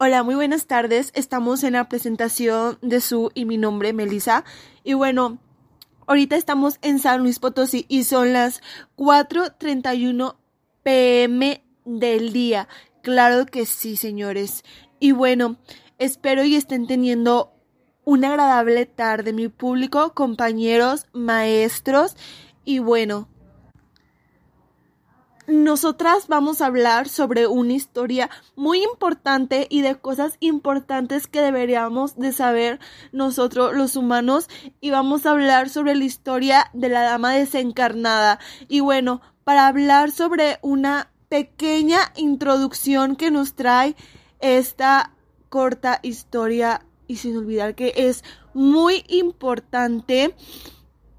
Hola, muy buenas tardes. Estamos en la presentación de su y mi nombre, Melissa. Y bueno, ahorita estamos en San Luis Potosí y son las 4.31 pm del día. Claro que sí, señores. Y bueno, espero y estén teniendo una agradable tarde, mi público, compañeros, maestros. Y bueno, nosotras vamos a hablar sobre una historia muy importante y de cosas importantes que deberíamos de saber nosotros los humanos y vamos a hablar sobre la historia de la dama desencarnada. Y bueno, para hablar sobre una pequeña introducción que nos trae esta corta historia y sin olvidar que es muy importante,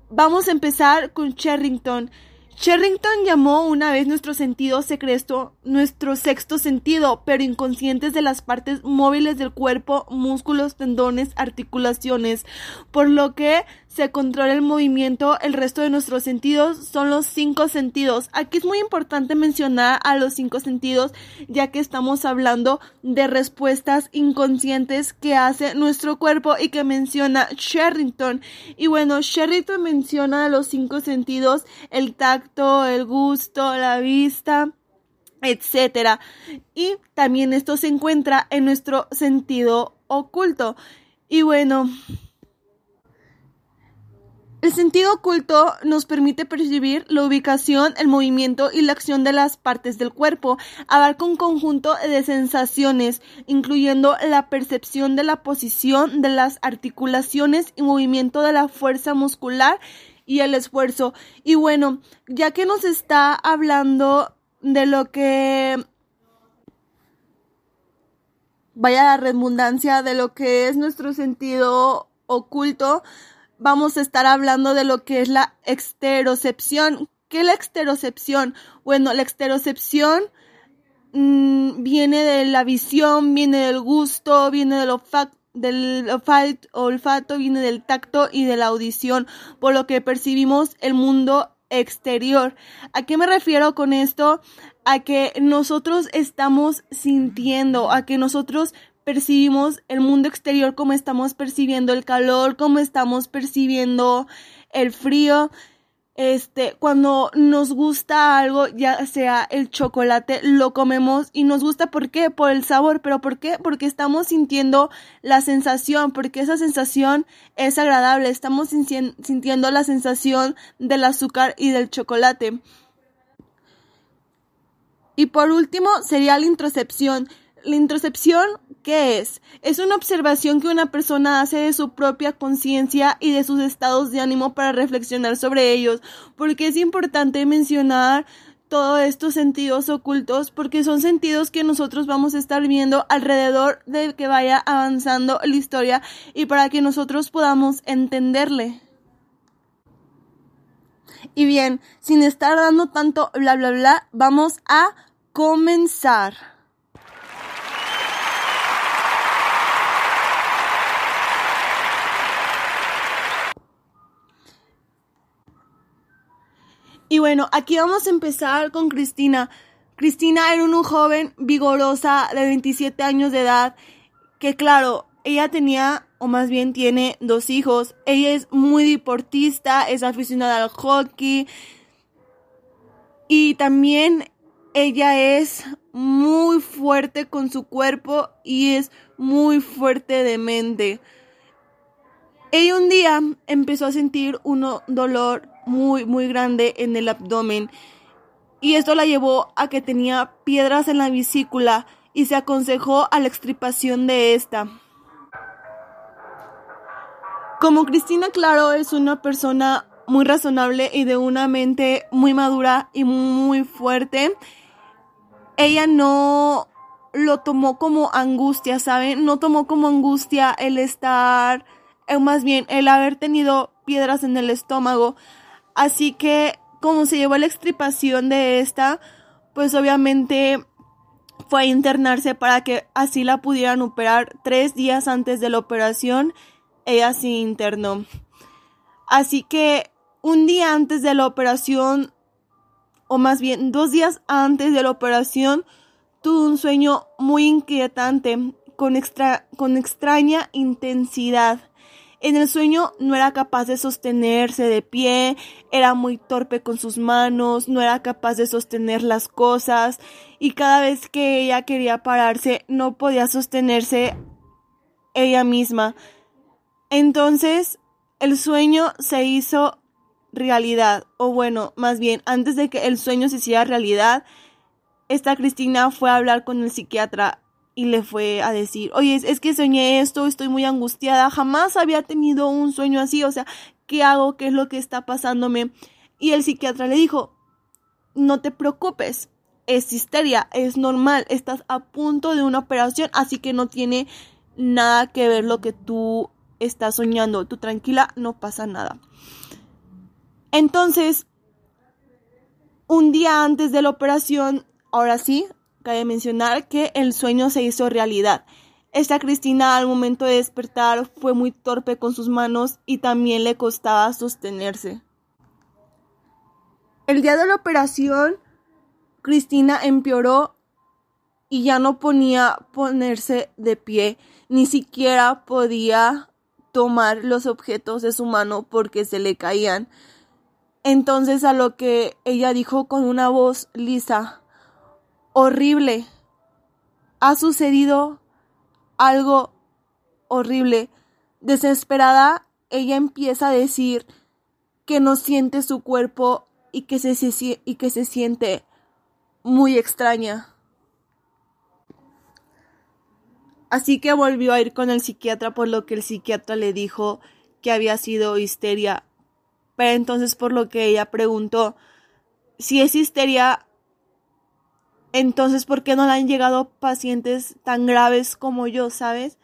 vamos a empezar con Sherrington. Sherrington llamó una vez nuestro sentido secreto nuestro sexto sentido, pero inconscientes de las partes móviles del cuerpo, músculos, tendones, articulaciones, por lo que se controla el movimiento, el resto de nuestros sentidos son los cinco sentidos. Aquí es muy importante mencionar a los cinco sentidos, ya que estamos hablando de respuestas inconscientes que hace nuestro cuerpo y que menciona Sherrington. Y bueno, Sherrington menciona los cinco sentidos, el tacto, el gusto, la vista, etcétera. Y también esto se encuentra en nuestro sentido oculto. Y bueno, el sentido oculto nos permite percibir la ubicación, el movimiento y la acción de las partes del cuerpo. Abarca un conjunto de sensaciones, incluyendo la percepción de la posición de las articulaciones y movimiento de la fuerza muscular y el esfuerzo. Y bueno, ya que nos está hablando de lo que vaya la redundancia de lo que es nuestro sentido oculto, vamos a estar hablando de lo que es la exterocepción. ¿Qué es la exterocepción? Bueno, la exterocepción mm, viene de la visión, viene del gusto, viene del olfato, del olfato, viene del tacto y de la audición, por lo que percibimos el mundo exterior. ¿A qué me refiero con esto? A que nosotros estamos sintiendo, a que nosotros percibimos el mundo exterior como estamos percibiendo el calor, como estamos percibiendo el frío. Este, cuando nos gusta algo, ya sea el chocolate, lo comemos y nos gusta ¿por qué? Por el sabor, pero ¿por qué? Porque estamos sintiendo la sensación, porque esa sensación es agradable, estamos sintiendo la sensación del azúcar y del chocolate. Y por último sería la introcepción. La introspección, ¿qué es? Es una observación que una persona hace de su propia conciencia y de sus estados de ánimo para reflexionar sobre ellos, porque es importante mencionar todos estos sentidos ocultos porque son sentidos que nosotros vamos a estar viendo alrededor de que vaya avanzando la historia y para que nosotros podamos entenderle. Y bien, sin estar dando tanto bla bla bla, vamos a comenzar. Y bueno, aquí vamos a empezar con Cristina. Cristina era una joven vigorosa de 27 años de edad que claro, ella tenía, o más bien tiene dos hijos. Ella es muy deportista, es aficionada al hockey y también ella es muy fuerte con su cuerpo y es muy fuerte de mente. Ella un día empezó a sentir un dolor muy, muy grande en el abdomen. Y esto la llevó a que tenía piedras en la vesícula y se aconsejó a la extripación de esta. Como Cristina Claro es una persona muy razonable y de una mente muy madura y muy fuerte, ella no lo tomó como angustia, ¿saben? No tomó como angustia el estar, o eh, más bien el haber tenido piedras en el estómago, Así que como se llevó la extripación de esta, pues obviamente fue a internarse para que así la pudieran operar tres días antes de la operación. Ella se internó. Así que un día antes de la operación, o más bien dos días antes de la operación, tuvo un sueño muy inquietante, con, extra, con extraña intensidad. En el sueño no era capaz de sostenerse de pie, era muy torpe con sus manos, no era capaz de sostener las cosas y cada vez que ella quería pararse no podía sostenerse ella misma. Entonces el sueño se hizo realidad, o bueno, más bien, antes de que el sueño se hiciera realidad, esta Cristina fue a hablar con el psiquiatra y le fue a decir, oye, es, que soñé esto, estoy muy angustiada, jamás había tenido un sueño así, o sea, ¿qué hago? ¿Qué es lo que está pasándome? Y el psiquiatra le dijo, no te preocupes, es histeria, es normal, estás a punto de una operación, así que no tiene nada que ver lo que tú estás soñando, tú tranquila, no pasa nada. Entonces, un día antes de la operación, ahora sí, cabe mencionar que el sueño se hizo realidad. Esta Cristina al momento de despertar fue muy torpe con sus manos y también le costaba sostenerse. El día de la operación, Cristina empeoró y ya no ponía ponerse de pie, ni siquiera podía tomar los objetos de su mano porque se le caían. Entonces a lo que ella dijo con una voz lisa, horrible. Ha sucedido algo horrible. Desesperada, ella empieza a decir que no siente su cuerpo y que se, y que se siente muy extraña. Así que volvió a ir con el psiquiatra por lo que el psiquiatra le dijo que había sido histeria. Pero entonces por lo que ella preguntó, si es histeria, entonces, ¿por qué no le han llegado pacientes tan graves como yo, sabes?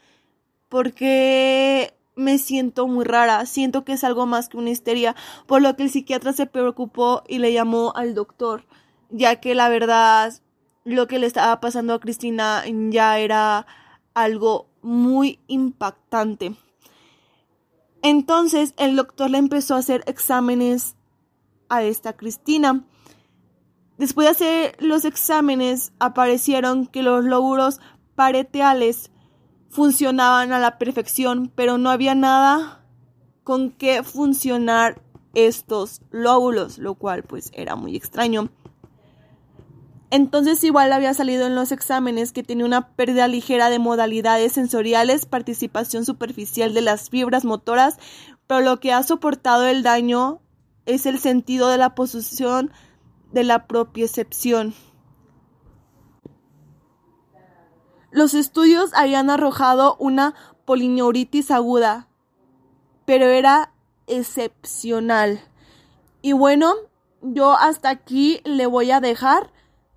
Porque me siento muy rara, siento que es algo más que una histeria, por lo que el psiquiatra se preocupó y le llamó al doctor, ya que la verdad lo que le estaba pasando a Cristina ya era algo muy impactante. Entonces el doctor le empezó a hacer exámenes a esta Cristina Después de hacer los exámenes, aparecieron que los lóbulos pareteales funcionaban a la perfección, pero no había nada con que funcionar estos lóbulos, lo cual pues era muy extraño. Entonces igual había salido en los exámenes que tenía una pérdida ligera de modalidades sensoriales, participación superficial de las fibras motoras, pero lo que ha soportado el daño es el sentido de la posición de la propiocepción. Los estudios habían arrojado una polineuritis aguda, pero era excepcional. Y bueno, yo hasta aquí le voy a dejar.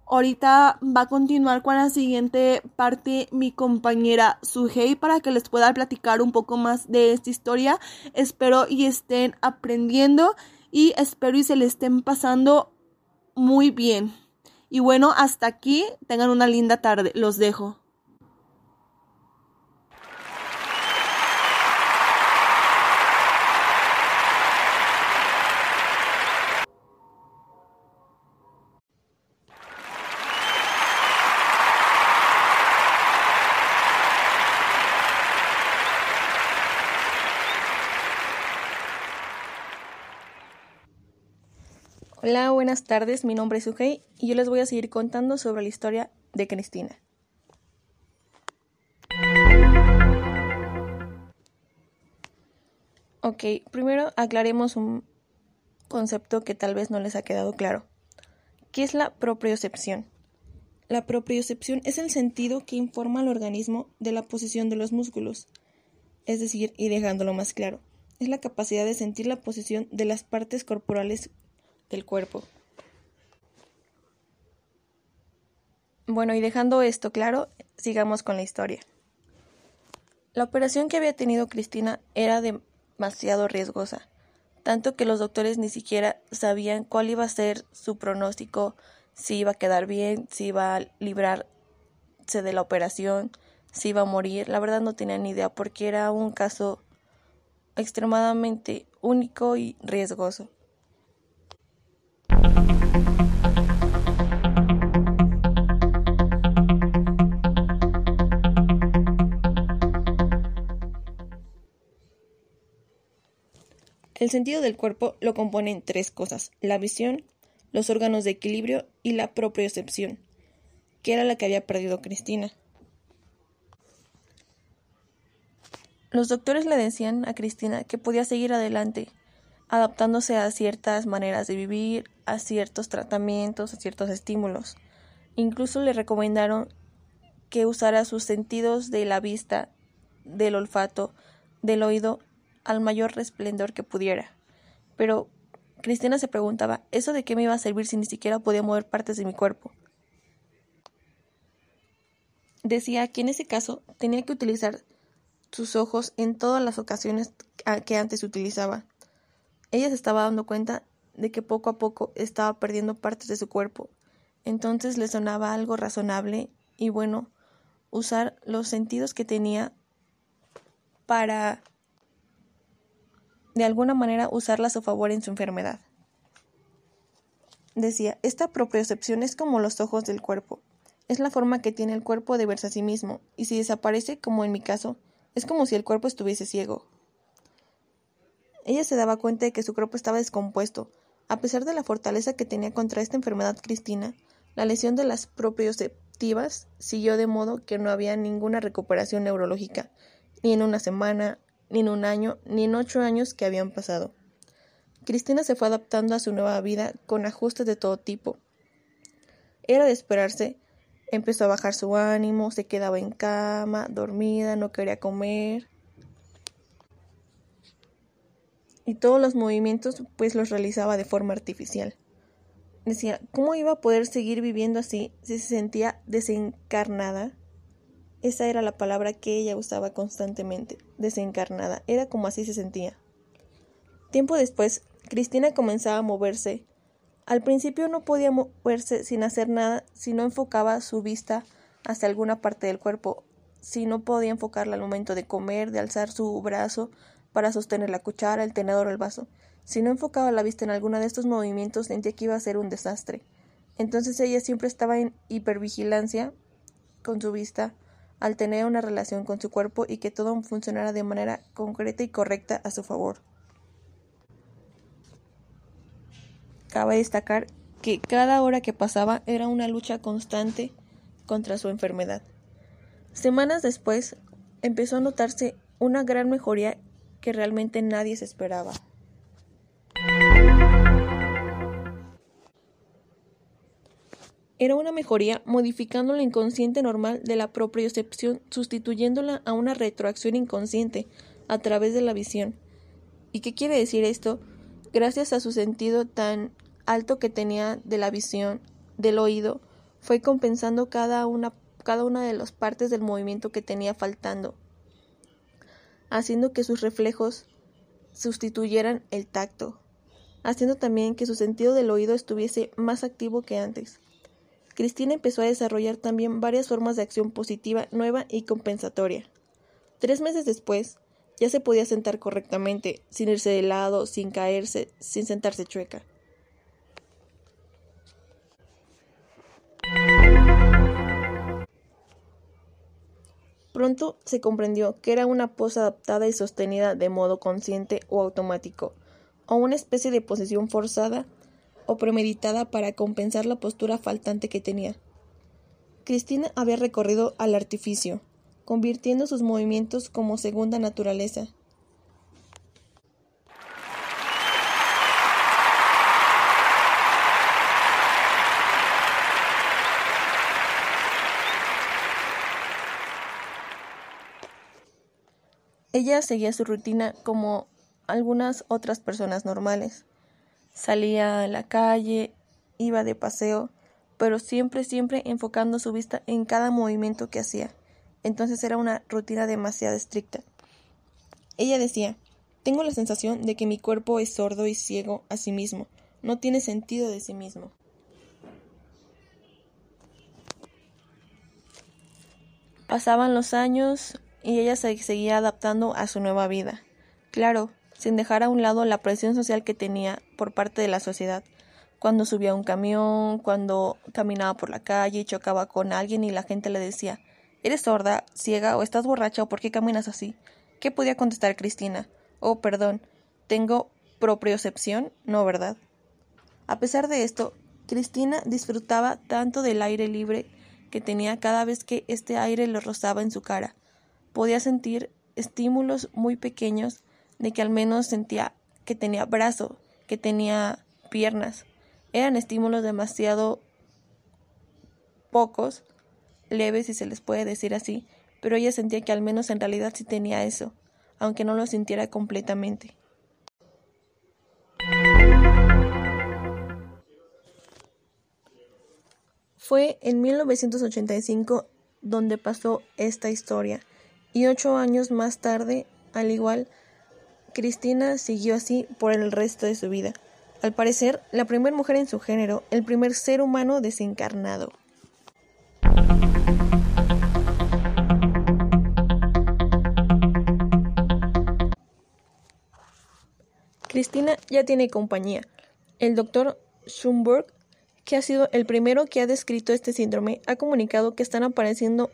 Ahorita va a continuar con la siguiente parte mi compañera Sugei para que les pueda platicar un poco más de esta historia. Espero y estén aprendiendo y espero y se le estén pasando muy bien. Y bueno, hasta aquí. Tengan una linda tarde. Los dejo. Hola, buenas tardes, mi nombre es Sugei y yo les voy a seguir contando sobre la historia de Cristina. Ok, primero aclaremos un concepto que tal vez no les ha quedado claro. ¿Qué es la propriocepción? La propriocepción es el sentido que informa al organismo de la posición de los músculos, es decir, y dejándolo más claro, es la capacidad de sentir la posición de las partes corporales del cuerpo. Bueno, y dejando esto claro, sigamos con la historia. La operación que había tenido Cristina era demasiado riesgosa, tanto que los doctores ni siquiera sabían cuál iba a ser su pronóstico, si iba a quedar bien, si iba a librar irse de la operación, si iba a morir. La verdad no tenía ni idea porque era un caso extremadamente único y riesgoso. El sentido del cuerpo lo componen tres cosas, la visión, los órganos de equilibrio y la propriocepción, que era la que había perdido Cristina. Los doctores le decían a Cristina que podía seguir adelante, adaptándose a ciertas maneras de vivir, a ciertos tratamientos, a ciertos estímulos. Incluso le recomendaron que usara sus sentidos de la vista, del olfato, del oído al mayor resplendor que pudiera. Pero Cristina se preguntaba, ¿eso de qué me iba a servir si ni siquiera podía mover partes de mi cuerpo? Decía que en ese caso tenía que utilizar sus ojos en todas las ocasiones que antes utilizaba. Ella se estaba dando cuenta de que poco a poco estaba perdiendo partes de su cuerpo. Entonces le sonaba algo razonable y bueno usar los sentidos que tenía para de alguna manera usarla a su favor en su enfermedad. Decía, esta propiocepción es como los ojos del cuerpo. Es la forma que tiene el cuerpo de verse a sí mismo, y si desaparece, como en mi caso, es como si el cuerpo estuviese ciego. Ella se daba cuenta de que su cuerpo estaba descompuesto. A pesar de la fortaleza que tenía contra esta enfermedad cristina, la lesión de las propioceptivas siguió de modo que no había ninguna recuperación neurológica, ni en una semana, ni en un año, ni en ocho años que habían pasado. Cristina se fue adaptando a su nueva vida con ajustes de todo tipo. Era de esperarse. Empezó a bajar su ánimo, se quedaba en cama, dormida, no quería comer. Y todos los movimientos pues los realizaba de forma artificial. Decía, ¿cómo iba a poder seguir viviendo así si se sentía desencarnada? Esa era la palabra que ella usaba constantemente, desencarnada, era como así se sentía. Tiempo después, Cristina comenzaba a moverse. Al principio no podía moverse sin hacer nada si no enfocaba su vista hacia alguna parte del cuerpo, si no podía enfocarla al momento de comer, de alzar su brazo para sostener la cuchara, el tenedor o el vaso. Si no enfocaba la vista en alguno de estos movimientos, sentía que iba a ser un desastre. Entonces ella siempre estaba en hipervigilancia con su vista al tener una relación con su cuerpo y que todo funcionara de manera concreta y correcta a su favor. Cabe destacar que cada hora que pasaba era una lucha constante contra su enfermedad. Semanas después empezó a notarse una gran mejoría que realmente nadie se esperaba. Era una mejoría modificando la inconsciente normal de la propriocepción, sustituyéndola a una retroacción inconsciente a través de la visión. ¿Y qué quiere decir esto? Gracias a su sentido tan alto que tenía de la visión, del oído, fue compensando cada una, cada una de las partes del movimiento que tenía faltando, haciendo que sus reflejos sustituyeran el tacto, haciendo también que su sentido del oído estuviese más activo que antes. Cristina empezó a desarrollar también varias formas de acción positiva, nueva y compensatoria. Tres meses después, ya se podía sentar correctamente, sin irse de lado, sin caerse, sin sentarse chueca. Pronto se comprendió que era una pose adaptada y sostenida de modo consciente o automático, o una especie de posición forzada o premeditada para compensar la postura faltante que tenía. Cristina había recorrido al artificio, convirtiendo sus movimientos como segunda naturaleza. Ella seguía su rutina como algunas otras personas normales. Salía a la calle, iba de paseo, pero siempre, siempre enfocando su vista en cada movimiento que hacía. Entonces era una rutina demasiado estricta. Ella decía, tengo la sensación de que mi cuerpo es sordo y ciego a sí mismo, no tiene sentido de sí mismo. Pasaban los años y ella se seguía adaptando a su nueva vida. Claro, sin dejar a un lado la presión social que tenía por parte de la sociedad. Cuando subía un camión, cuando caminaba por la calle y chocaba con alguien y la gente le decía ¿Eres sorda, ciega o estás borracha o por qué caminas así? ¿Qué podía contestar Cristina? Oh, perdón, tengo propriocepción, no, ¿verdad? A pesar de esto, Cristina disfrutaba tanto del aire libre que tenía cada vez que este aire le rozaba en su cara. Podía sentir estímulos muy pequeños de que al menos sentía que tenía brazo, que tenía piernas. Eran estímulos demasiado pocos, leves si se les puede decir así, pero ella sentía que al menos en realidad sí tenía eso, aunque no lo sintiera completamente. Fue en 1985 donde pasó esta historia, y ocho años más tarde, al igual, Cristina siguió así por el resto de su vida. Al parecer, la primera mujer en su género, el primer ser humano desencarnado. Cristina ya tiene compañía. El doctor Schumburg, que ha sido el primero que ha descrito este síndrome, ha comunicado que están apareciendo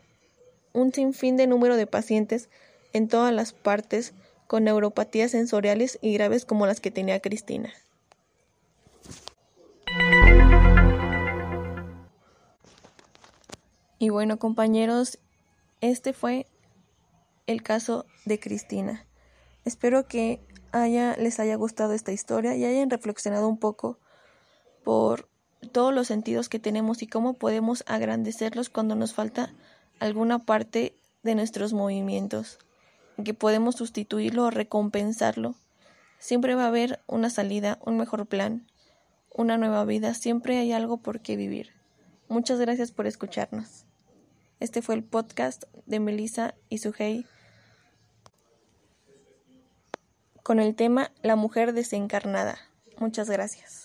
un sinfín de número de pacientes en todas las partes con neuropatías sensoriales y graves como las que tenía Cristina. Y bueno, compañeros, este fue el caso de Cristina. Espero que haya, les haya gustado esta historia y hayan reflexionado un poco por todos los sentidos que tenemos y cómo podemos agrandecerlos cuando nos falta alguna parte de nuestros movimientos, que podemos sustituirlo o recompensarlo. Siempre va a haber una salida, un mejor plan, una nueva vida, siempre hay algo por qué vivir. Muchas gracias por escucharnos. Este fue el podcast de Melissa y Sujei con el tema La mujer desencarnada. Muchas gracias.